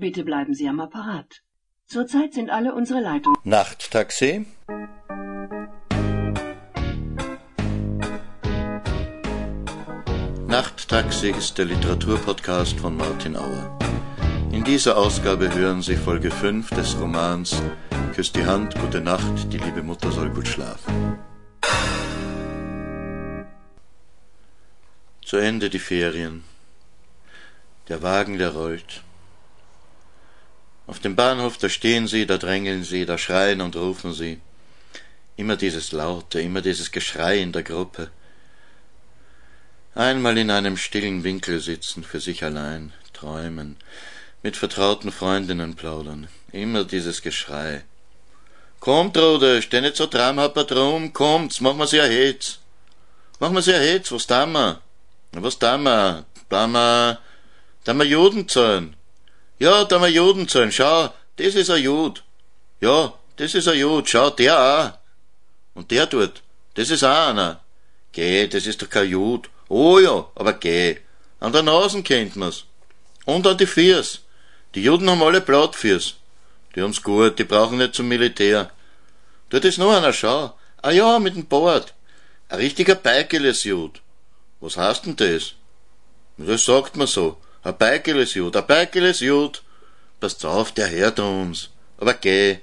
Bitte bleiben Sie am Apparat. Zurzeit sind alle unsere Leitungen. Nachttaxi? Nachttaxi ist der Literaturpodcast von Martin Auer. In dieser Ausgabe hören Sie Folge 5 des Romans Küss die Hand, gute Nacht, die liebe Mutter soll gut schlafen. Zu Ende die Ferien. Der Wagen, der rollt. Auf dem Bahnhof, da stehen sie, da drängeln sie, da schreien und rufen sie. Immer dieses Laute, immer dieses Geschrei in der Gruppe. Einmal in einem stillen Winkel sitzen, für sich allein, träumen, mit vertrauten Freundinnen plaudern. Immer dieses Geschrei. Kommt, Rode, steh nicht so tramhappert rum, kommt's, mach mir's ja Hetz. Mach mir's ja Hetz, was da ma? Was da ma? Da ma, da ma Juden zahlen. Ja, da ma Juden zahlen, schau, das ist a Jud. Ja, das ist a Jud, schau, der auch. Und der dort, das ist auch einer. Geh, das ist doch kein Jud. Oh ja, aber geh. An der Nasen kennt man's. Und an die Fiers. Die Juden haben alle Blattfiers. Die haben's gut, die brauchen nicht zum Militär. Dort ist noch einer, schau. Ah ja, mit dem Bart. Ein richtiger Beikelesjud. Was heißt denn das? Das sagt man so. Ein Beikelesjud, ein Beikelesjud. Passt auf, der hört uns. Aber geh.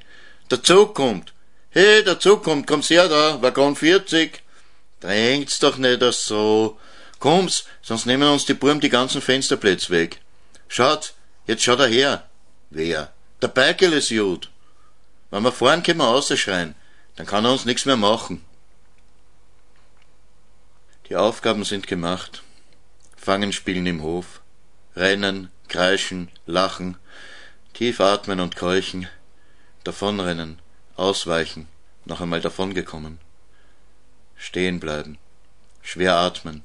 Der Zug kommt. Hey, der Zug kommt, komm's her da, Waggon 40. Drängt's doch nicht so. Komm's, sonst nehmen uns die Burm die ganzen Fensterplätze weg. Schaut, jetzt schaut er her. Wer? Der Beikel ist gut. Wenn wir fahren, können wir rausschreien. Dann kann er uns nichts mehr machen. Die Aufgaben sind gemacht. Fangen spielen im Hof. Rennen, kreischen, lachen, tief atmen und keuchen, davonrennen, ausweichen, noch einmal davongekommen. Stehen bleiben, schwer atmen,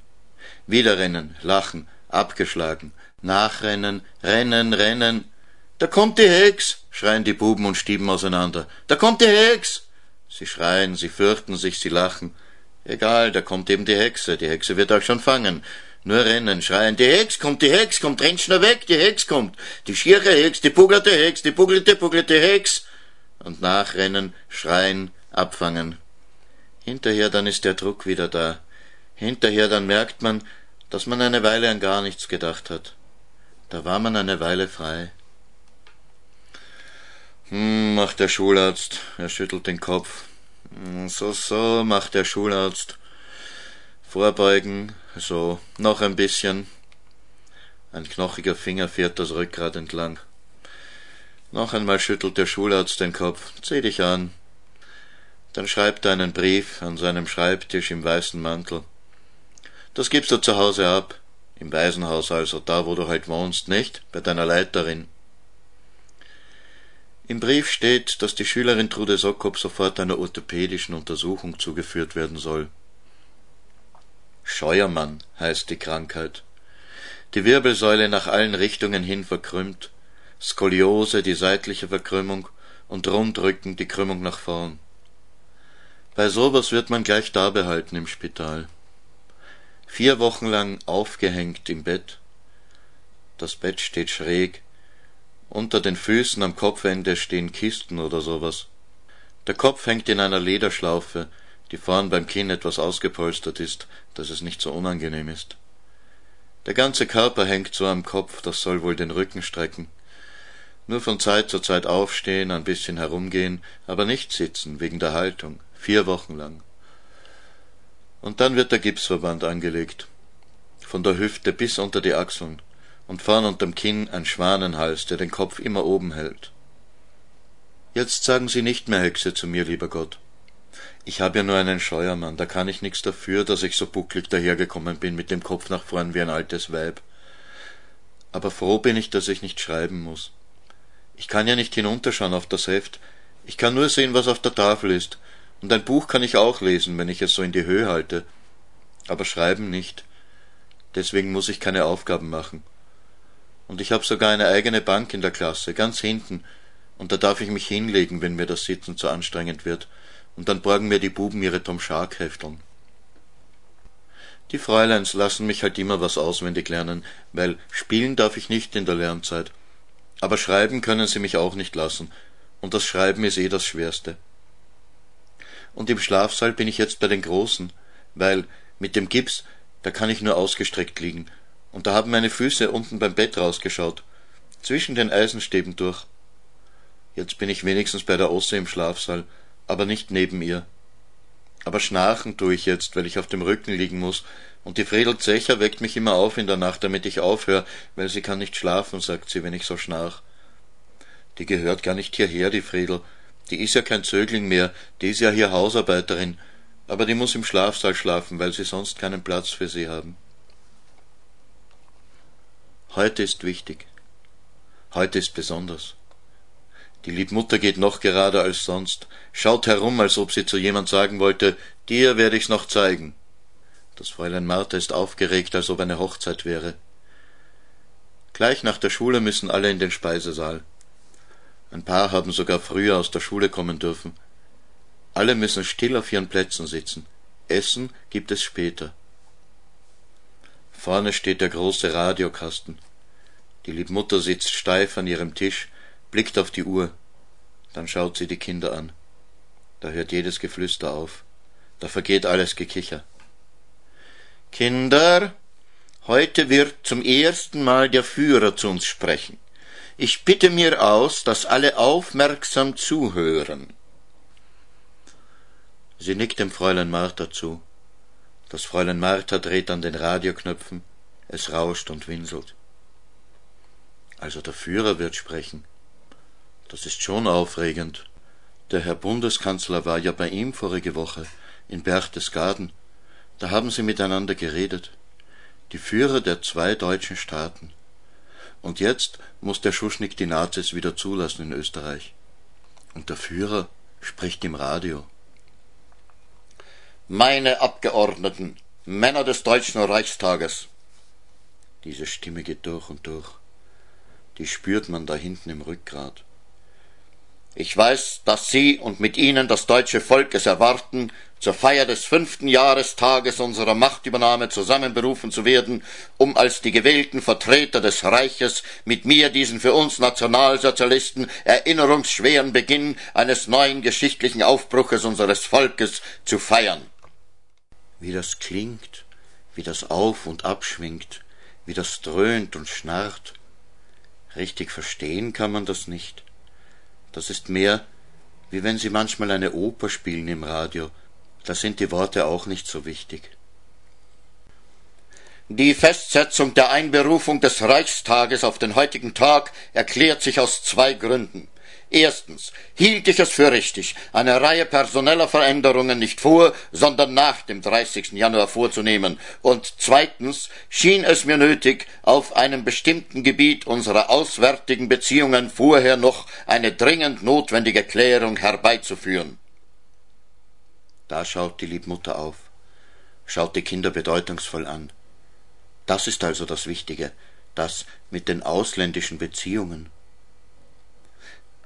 wieder rennen, lachen, abgeschlagen, nachrennen, rennen, rennen. Da kommt die Hex, schreien die Buben und Stieben auseinander. Da kommt die Hex! Sie schreien, sie fürchten sich, sie lachen. Egal, da kommt eben die Hexe, die Hexe wird euch schon fangen. Nur rennen, schreien, die Hex kommt, die Hex kommt, rennt schnell weg, die Hex kommt. Die schiere Hex, die bugelte Hex, die bugelte, bugelte Hex. Und nachrennen, schreien, abfangen. Hinterher dann ist der Druck wieder da. Hinterher dann merkt man, dass man eine Weile an gar nichts gedacht hat. Da war man eine Weile frei. Hm, macht der Schularzt. Er schüttelt den Kopf. Hm, so, so, macht der Schularzt. Vorbeugen, so, noch ein bisschen. Ein knochiger Finger fährt das Rückgrat entlang. Noch einmal schüttelt der Schularzt den Kopf. Zieh dich an. Dann schreibt er einen Brief an seinem Schreibtisch im weißen Mantel. Das gibst du zu Hause ab. Im Waisenhaus also, da wo du halt wohnst, nicht? Bei deiner Leiterin. Im Brief steht, dass die Schülerin Trude Sokop sofort einer orthopädischen Untersuchung zugeführt werden soll. Scheuermann heißt die Krankheit. Die Wirbelsäule nach allen Richtungen hin verkrümmt, Skoliose die seitliche Verkrümmung und Rundrücken die Krümmung nach vorn. Bei sowas wird man gleich da behalten im Spital vier Wochen lang aufgehängt im Bett. Das Bett steht schräg. Unter den Füßen am Kopfende stehen Kisten oder sowas. Der Kopf hängt in einer Lederschlaufe, die vorn beim Kinn etwas ausgepolstert ist, dass es nicht so unangenehm ist. Der ganze Körper hängt so am Kopf, das soll wohl den Rücken strecken. Nur von Zeit zu Zeit aufstehen, ein bisschen herumgehen, aber nicht sitzen, wegen der Haltung, vier Wochen lang. Und dann wird der Gipsverband angelegt. Von der Hüfte bis unter die Achseln und vorn unterm Kinn ein Schwanenhals, der den Kopf immer oben hält. Jetzt sagen Sie nicht mehr Hexe zu mir, lieber Gott. Ich habe ja nur einen Scheuermann, da kann ich nix dafür, dass ich so bucklig dahergekommen bin mit dem Kopf nach vorn wie ein altes Weib. Aber froh bin ich, dass ich nicht schreiben muss. Ich kann ja nicht hinunterschauen auf das Heft, ich kann nur sehen, was auf der Tafel ist, und ein Buch kann ich auch lesen, wenn ich es so in die Höhe halte. Aber schreiben nicht. Deswegen muss ich keine Aufgaben machen. Und ich habe sogar eine eigene Bank in der Klasse, ganz hinten, und da darf ich mich hinlegen, wenn mir das Sitzen zu anstrengend wird, und dann borgen mir die Buben ihre Tom Shark Hefteln. Die Fräuleins lassen mich halt immer was auswendig lernen, weil spielen darf ich nicht in der Lernzeit. Aber schreiben können sie mich auch nicht lassen, und das Schreiben ist eh das Schwerste. Und im Schlafsaal bin ich jetzt bei den Großen, weil mit dem Gips, da kann ich nur ausgestreckt liegen, und da haben meine Füße unten beim Bett rausgeschaut, zwischen den Eisenstäben durch. Jetzt bin ich wenigstens bei der Osse im Schlafsaal, aber nicht neben ihr. Aber schnarchen tue ich jetzt, weil ich auf dem Rücken liegen muss, und die Fredel Zecher weckt mich immer auf in der Nacht, damit ich aufhöre, weil sie kann nicht schlafen, sagt sie, wenn ich so schnarch. Die gehört gar nicht hierher, die Fredel. Die ist ja kein Zögling mehr, die ist ja hier Hausarbeiterin, aber die muss im Schlafsaal schlafen, weil sie sonst keinen Platz für sie haben. Heute ist wichtig. Heute ist besonders. Die Liebmutter geht noch gerader als sonst, schaut herum, als ob sie zu jemand sagen wollte, dir werde ich's noch zeigen. Das Fräulein Martha ist aufgeregt, als ob eine Hochzeit wäre. Gleich nach der Schule müssen alle in den Speisesaal. Ein paar haben sogar früher aus der Schule kommen dürfen. Alle müssen still auf ihren Plätzen sitzen. Essen gibt es später. Vorne steht der große Radiokasten. Die Liebmutter sitzt steif an ihrem Tisch, blickt auf die Uhr. Dann schaut sie die Kinder an. Da hört jedes Geflüster auf. Da vergeht alles Gekicher. Kinder, heute wird zum ersten Mal der Führer zu uns sprechen. Ich bitte mir aus, dass alle aufmerksam zuhören. Sie nickt dem Fräulein Martha zu. Das Fräulein Martha dreht an den Radioknöpfen, es rauscht und winselt. Also der Führer wird sprechen. Das ist schon aufregend. Der Herr Bundeskanzler war ja bei ihm vorige Woche in Berchtesgaden da haben sie miteinander geredet, die Führer der zwei deutschen Staaten. Und jetzt muss der Schuschnigg die Nazis wieder zulassen in Österreich. Und der Führer spricht im Radio. Meine Abgeordneten, Männer des Deutschen Reichstages. Diese Stimme geht durch und durch. Die spürt man da hinten im Rückgrat. Ich weiß, dass Sie und mit Ihnen das deutsche Volk es erwarten, zur Feier des fünften Jahrestages unserer Machtübernahme zusammenberufen zu werden, um als die gewählten Vertreter des Reiches mit mir diesen für uns Nationalsozialisten erinnerungsschweren Beginn eines neuen geschichtlichen Aufbruches unseres Volkes zu feiern. Wie das klingt, wie das auf und abschwingt, wie das dröhnt und schnarrt. Richtig verstehen kann man das nicht. Das ist mehr, wie wenn Sie manchmal eine Oper spielen im Radio. Da sind die Worte auch nicht so wichtig. Die Festsetzung der Einberufung des Reichstages auf den heutigen Tag erklärt sich aus zwei Gründen. Erstens hielt ich es für richtig, eine Reihe personeller Veränderungen nicht vor, sondern nach dem 30. Januar vorzunehmen. Und zweitens schien es mir nötig, auf einem bestimmten Gebiet unserer auswärtigen Beziehungen vorher noch eine dringend notwendige Klärung herbeizuführen. Da schaut die Liebmutter auf, schaut die Kinder bedeutungsvoll an. Das ist also das Wichtige, das mit den ausländischen Beziehungen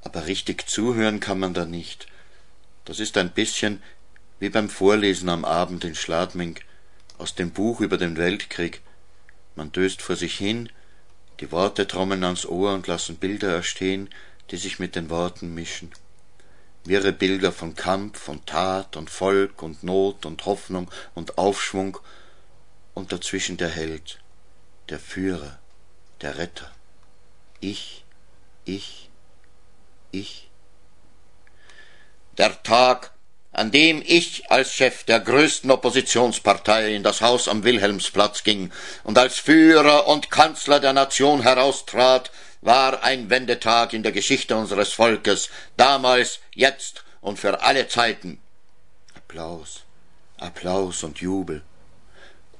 aber richtig zuhören kann man da nicht. Das ist ein bisschen wie beim Vorlesen am Abend in Schladming aus dem Buch über den Weltkrieg. Man döst vor sich hin, die Worte trommeln ans Ohr und lassen Bilder erstehen, die sich mit den Worten mischen. Wirre Bilder von Kampf und Tat und Volk und Not und Hoffnung und Aufschwung und dazwischen der Held, der Führer, der Retter. Ich, ich, ich. Der Tag, an dem ich als Chef der größten Oppositionspartei in das Haus am Wilhelmsplatz ging und als Führer und Kanzler der Nation heraustrat, war ein Wendetag in der Geschichte unseres Volkes, damals, jetzt und für alle Zeiten. Applaus, Applaus und Jubel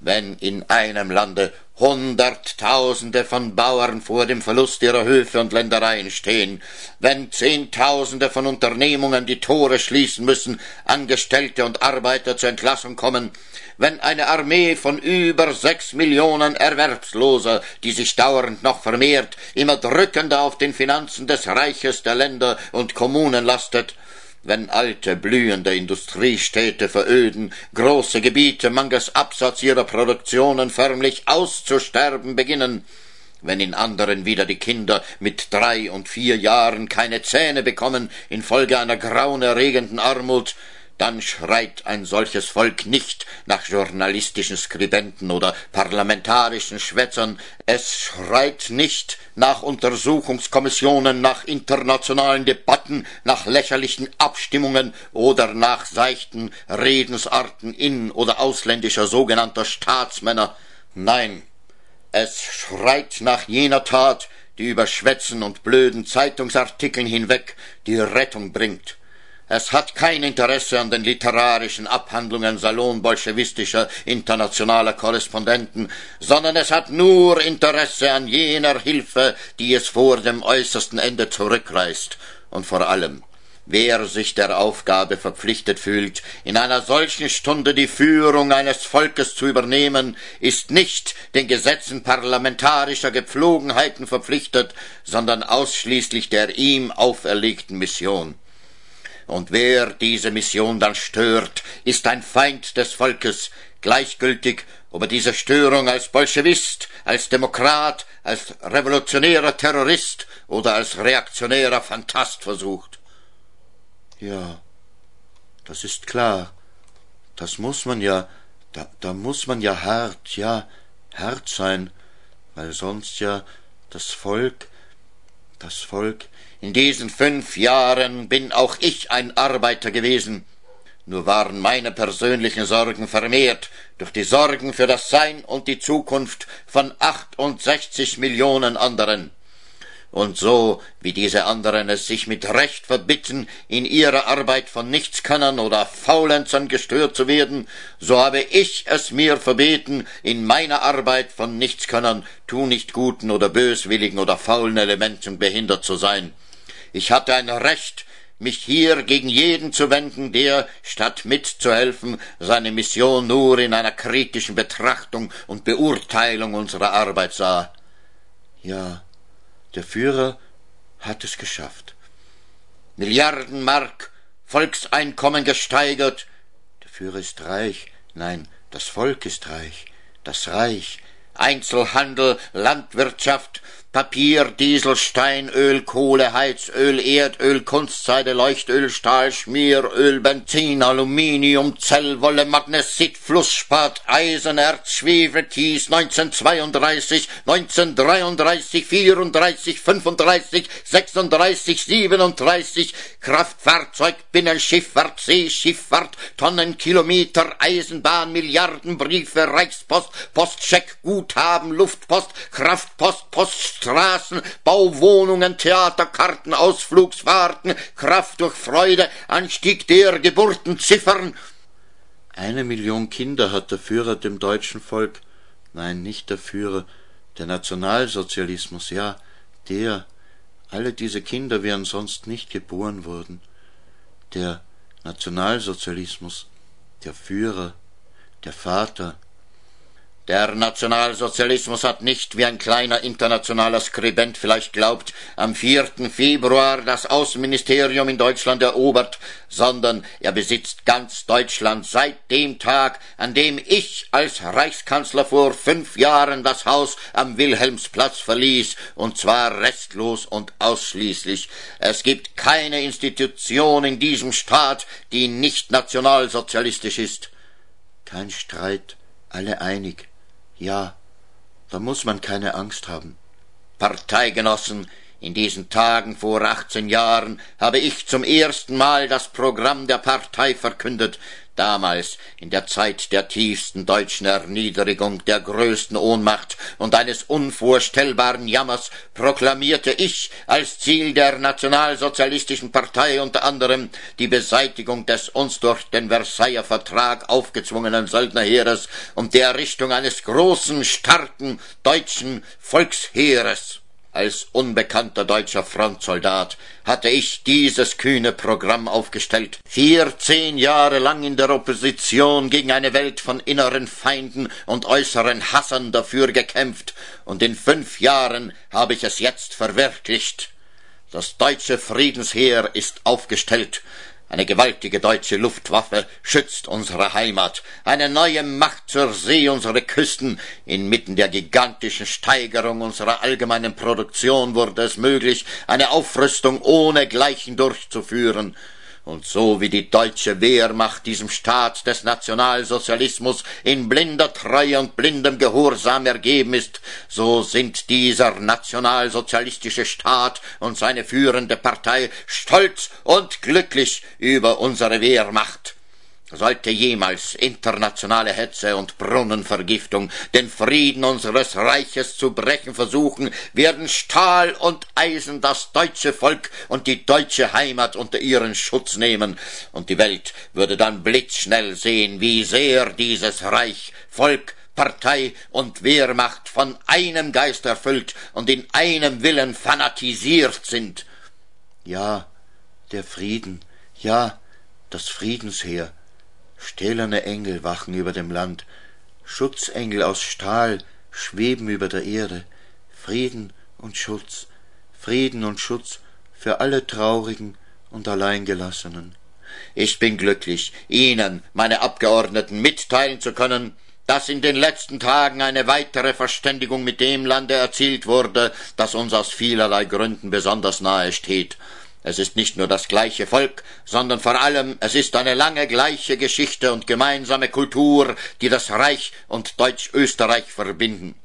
wenn in einem Lande Hunderttausende von Bauern vor dem Verlust ihrer Höfe und Ländereien stehen, wenn Zehntausende von Unternehmungen die Tore schließen müssen, Angestellte und Arbeiter zur Entlassung kommen, wenn eine Armee von über sechs Millionen Erwerbsloser, die sich dauernd noch vermehrt, immer drückender auf den Finanzen des Reiches der Länder und Kommunen lastet, wenn alte, blühende Industriestädte veröden, große Gebiete mangels Absatz ihrer Produktionen förmlich auszusterben beginnen, wenn in anderen wieder die Kinder mit drei und vier Jahren keine Zähne bekommen infolge einer grauenerregenden Armut, dann schreit ein solches Volk nicht nach journalistischen Skribenten oder parlamentarischen Schwätzern, es schreit nicht nach Untersuchungskommissionen, nach internationalen Debatten, nach lächerlichen Abstimmungen oder nach seichten Redensarten in oder ausländischer sogenannter Staatsmänner. Nein, es schreit nach jener Tat, die über Schwätzen und blöden Zeitungsartikeln hinweg die Rettung bringt. Es hat kein Interesse an den literarischen Abhandlungen salonbolschewistischer internationaler Korrespondenten, sondern es hat nur Interesse an jener Hilfe, die es vor dem äußersten Ende zurückreißt, und vor allem Wer sich der Aufgabe verpflichtet fühlt, in einer solchen Stunde die Führung eines Volkes zu übernehmen, ist nicht den Gesetzen parlamentarischer Gepflogenheiten verpflichtet, sondern ausschließlich der ihm auferlegten Mission und wer diese Mission dann stört, ist ein Feind des Volkes, gleichgültig, ob er diese Störung als Bolschewist, als Demokrat, als revolutionärer Terrorist oder als reaktionärer Phantast versucht. Ja, das ist klar. Das muss man ja, da, da muss man ja hart, ja, hart sein, weil sonst ja das Volk, das Volk, in diesen fünf Jahren bin auch ich ein Arbeiter gewesen, nur waren meine persönlichen Sorgen vermehrt durch die Sorgen für das Sein und die Zukunft von achtundsechzig Millionen anderen und so wie diese anderen es sich mit Recht verbitten, in ihrer Arbeit von Nichtskönnern oder Faulenzern gestört zu werden, so habe ich es mir verbeten, in meiner Arbeit von Nichtskönnern, tu nicht guten oder böswilligen oder faulen Elementen behindert zu sein. Ich hatte ein Recht, mich hier gegen jeden zu wenden, der, statt mitzuhelfen, seine Mission nur in einer kritischen Betrachtung und Beurteilung unserer Arbeit sah. Ja, der Führer hat es geschafft. Milliarden Mark Volkseinkommen gesteigert. Der Führer ist reich. Nein, das Volk ist reich. Das Reich. Einzelhandel, Landwirtschaft, Papier, Diesel, Steinöl, Kohle, Heizöl, Erdöl, Kunstseide, Leuchtöl, Stahl, Schmieröl, Benzin, Aluminium, Zellwolle, Magnesit, Flussspat, Eisen, Erz, Schwefel, Kies, 1932, 1933, 34, 35, 36, 37, Kraftfahrzeug, Binnenschifffahrt, Seeschifffahrt, Tonnenkilometer, Eisenbahn, Milliardenbriefe, Reichspost, Postcheck, Guthaben, Luftpost, Kraftpost, Post, Straßen, Bauwohnungen, Theaterkarten, Ausflugsfahrten, Kraft durch Freude, Anstieg der Geburtenziffern. Eine Million Kinder hat der Führer dem deutschen Volk, nein, nicht der Führer, der Nationalsozialismus, ja, der, alle diese Kinder wären sonst nicht geboren worden. Der Nationalsozialismus, der Führer, der Vater, der Nationalsozialismus hat nicht, wie ein kleiner internationaler Skribent vielleicht glaubt, am 4. Februar das Außenministerium in Deutschland erobert, sondern er besitzt ganz Deutschland seit dem Tag, an dem ich als Reichskanzler vor fünf Jahren das Haus am Wilhelmsplatz verließ, und zwar restlos und ausschließlich. Es gibt keine Institution in diesem Staat, die nicht nationalsozialistisch ist. Kein Streit, alle einig. Ja, da muss man keine Angst haben. Parteigenossen, in diesen Tagen vor achtzehn Jahren habe ich zum ersten Mal das Programm der Partei verkündet, damals in der Zeit der tiefsten deutschen Erniedrigung, der größten Ohnmacht und eines unvorstellbaren Jammers proklamierte ich als Ziel der nationalsozialistischen Partei unter anderem die Beseitigung des uns durch den Versailler Vertrag aufgezwungenen Söldnerheeres und die Errichtung eines großen, starken deutschen Volksheeres. Als unbekannter deutscher Frontsoldat hatte ich dieses kühne Programm aufgestellt, vierzehn Jahre lang in der Opposition gegen eine Welt von inneren Feinden und äußeren Hassern dafür gekämpft, und in fünf Jahren habe ich es jetzt verwirklicht. Das deutsche Friedensheer ist aufgestellt, Eine gewaltige deutsche Luftwaffe schützt unsere Heimat. Eine neue Macht zur See unsere Küsten. Inmitten der gigantischen Steigerung unserer allgemeinen Produktion wurde es möglich, eine Aufrüstung ohne Gleichen durchzuführen. Und so wie die deutsche Wehrmacht diesem Staat des Nationalsozialismus in blinder Treue und blindem Gehorsam ergeben ist, so sind dieser nationalsozialistische Staat und seine führende Partei stolz und glücklich über unsere Wehrmacht. Sollte jemals internationale Hetze und Brunnenvergiftung den Frieden unseres Reiches zu brechen versuchen, werden Stahl und Eisen das deutsche Volk und die deutsche Heimat unter ihren Schutz nehmen, und die Welt würde dann blitzschnell sehen, wie sehr dieses Reich, Volk, Partei und Wehrmacht von einem Geist erfüllt und in einem Willen fanatisiert sind. Ja, der Frieden, ja, das Friedensheer, Stählerne Engel wachen über dem Land, Schutzengel aus Stahl schweben über der Erde, Frieden und Schutz, Frieden und Schutz für alle Traurigen und Alleingelassenen. Ich bin glücklich, Ihnen, meine Abgeordneten, mitteilen zu können, dass in den letzten Tagen eine weitere Verständigung mit dem Lande erzielt wurde, das uns aus vielerlei Gründen besonders nahe steht. Es ist nicht nur das gleiche Volk, sondern vor allem es ist eine lange gleiche Geschichte und gemeinsame Kultur, die das Reich und Deutsch-Österreich verbinden.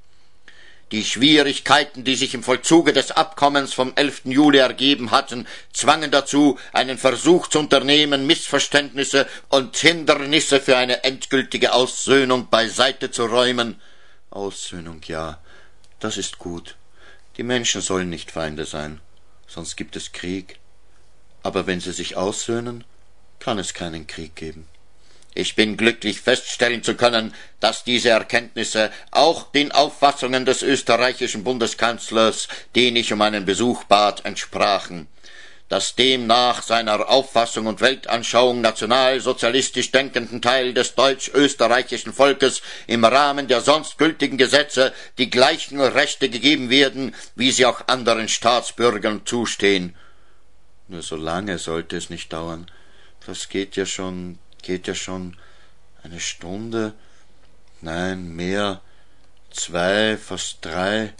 Die Schwierigkeiten, die sich im Vollzuge des Abkommens vom 11. Juli ergeben hatten, zwangen dazu, einen Versuch zu unternehmen, Missverständnisse und Hindernisse für eine endgültige Aussöhnung beiseite zu räumen. Aussöhnung, ja, das ist gut. Die Menschen sollen nicht Feinde sein, sonst gibt es Krieg aber wenn sie sich aussöhnen, kann es keinen Krieg geben. Ich bin glücklich feststellen zu können, dass diese Erkenntnisse auch den Auffassungen des österreichischen Bundeskanzlers, den ich um einen Besuch bat, entsprachen, dass dem nach seiner Auffassung und Weltanschauung nationalsozialistisch denkenden Teil des deutsch-österreichischen Volkes im Rahmen der sonst gültigen Gesetze die gleichen Rechte gegeben werden, wie sie auch anderen Staatsbürgern zustehen, nur so lange sollte es nicht dauern. Das geht ja schon, geht ja schon eine Stunde. Nein, mehr. Zwei, fast drei.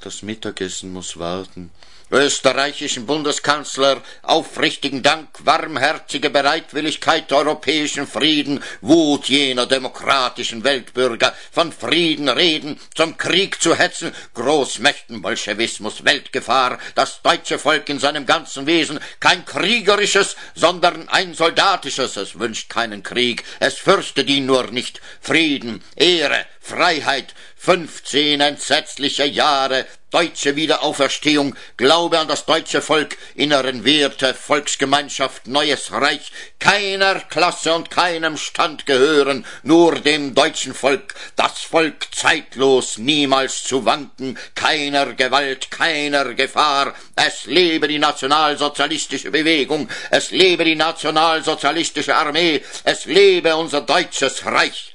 Das Mittagessen muss warten österreichischen Bundeskanzler aufrichtigen Dank, warmherzige Bereitwilligkeit, europäischen Frieden, Wut jener demokratischen Weltbürger, von Frieden reden, zum Krieg zu hetzen, Großmächten, Bolschewismus, Weltgefahr, das deutsche Volk in seinem ganzen Wesen, kein kriegerisches, sondern ein soldatisches, es wünscht keinen Krieg, es fürchtet ihn nur nicht, Frieden, Ehre, Freiheit, fünfzehn entsetzliche Jahre, deutsche Wiederauferstehung, Glaube an das deutsche Volk, inneren Werte, Volksgemeinschaft, neues Reich, keiner Klasse und keinem Stand gehören, nur dem deutschen Volk, das Volk zeitlos, niemals zu wanken, keiner Gewalt, keiner Gefahr, es lebe die nationalsozialistische Bewegung, es lebe die nationalsozialistische Armee, es lebe unser deutsches Reich.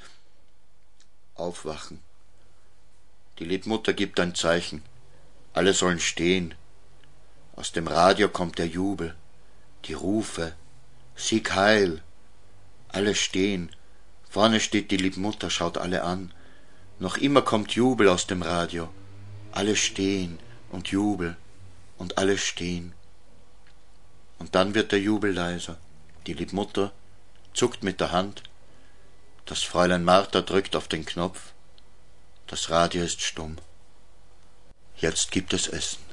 Aufwachen. Die Liebmutter gibt ein Zeichen. Alle sollen stehen. Aus dem Radio kommt der Jubel, die Rufe, Sieg heil. Alle stehen. Vorne steht die Liebmutter, schaut alle an. Noch immer kommt Jubel aus dem Radio. Alle stehen und Jubel und alle stehen. Und dann wird der Jubel leiser. Die Liebmutter zuckt mit der Hand. Das Fräulein Martha drückt auf den Knopf. Das Radio ist stumm. Jetzt gibt es Essen.